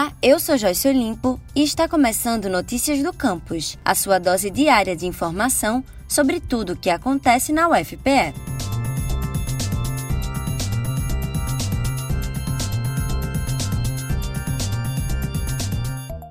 Olá, eu sou Joyce Olimpo e está começando Notícias do Campus, a sua dose diária de informação sobre tudo o que acontece na UFPE.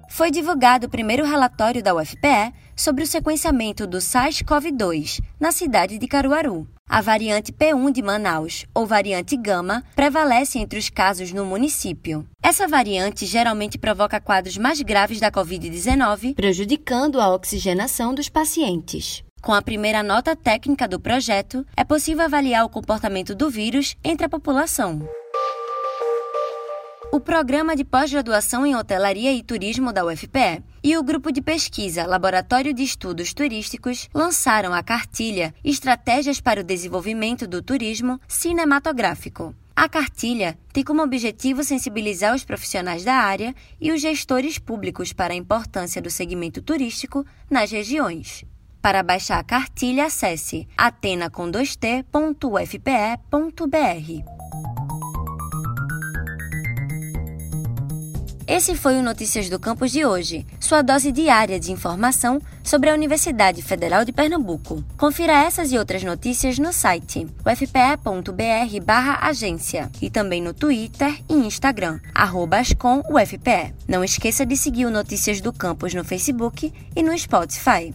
Foi divulgado o primeiro relatório da UFPE sobre o sequenciamento do SARS-CoV-2 na cidade de Caruaru. A variante P1 de Manaus, ou variante Gama, prevalece entre os casos no município. Essa variante geralmente provoca quadros mais graves da Covid-19, prejudicando a oxigenação dos pacientes. Com a primeira nota técnica do projeto, é possível avaliar o comportamento do vírus entre a população. O Programa de Pós-Graduação em Hotelaria e Turismo da UFPE e o Grupo de Pesquisa Laboratório de Estudos Turísticos lançaram a cartilha Estratégias para o Desenvolvimento do Turismo Cinematográfico. A cartilha tem como objetivo sensibilizar os profissionais da área e os gestores públicos para a importância do segmento turístico nas regiões. Para baixar a cartilha, acesse atena.ufpe.br. Esse foi o Notícias do Campus de hoje, sua dose diária de informação sobre a Universidade Federal de Pernambuco. Confira essas e outras notícias no site ufpe.br/agência e também no Twitter e Instagram @ascomufpe. Não esqueça de seguir o Notícias do Campus no Facebook e no Spotify.